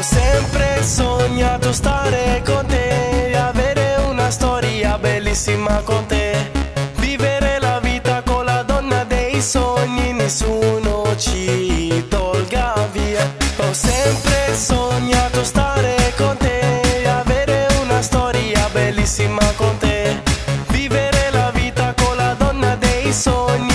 Ho sempre sognato stare con te, avere una storia bellissima con te, vivere la vita con la donna dei sogni, nessuno ci tolga via. Ho sempre sognato stare con te, avere una storia bellissima con te, vivere la vita con la donna dei sogni,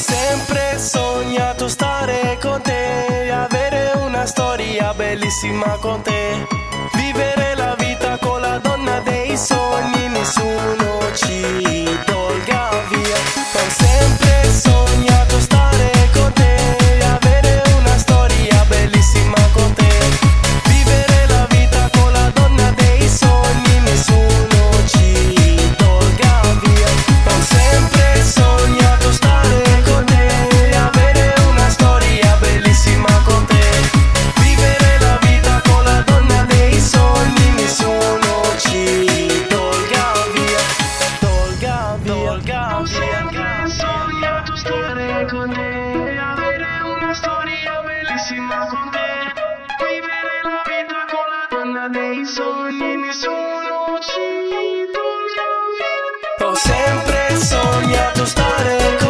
sempre sognato stare con te, avere una storia bellissima con te, vivere la vita con la donna dei sogni, nessuno ci dei sogni, nessuno ci tolga via. Ho sempre sognato stare con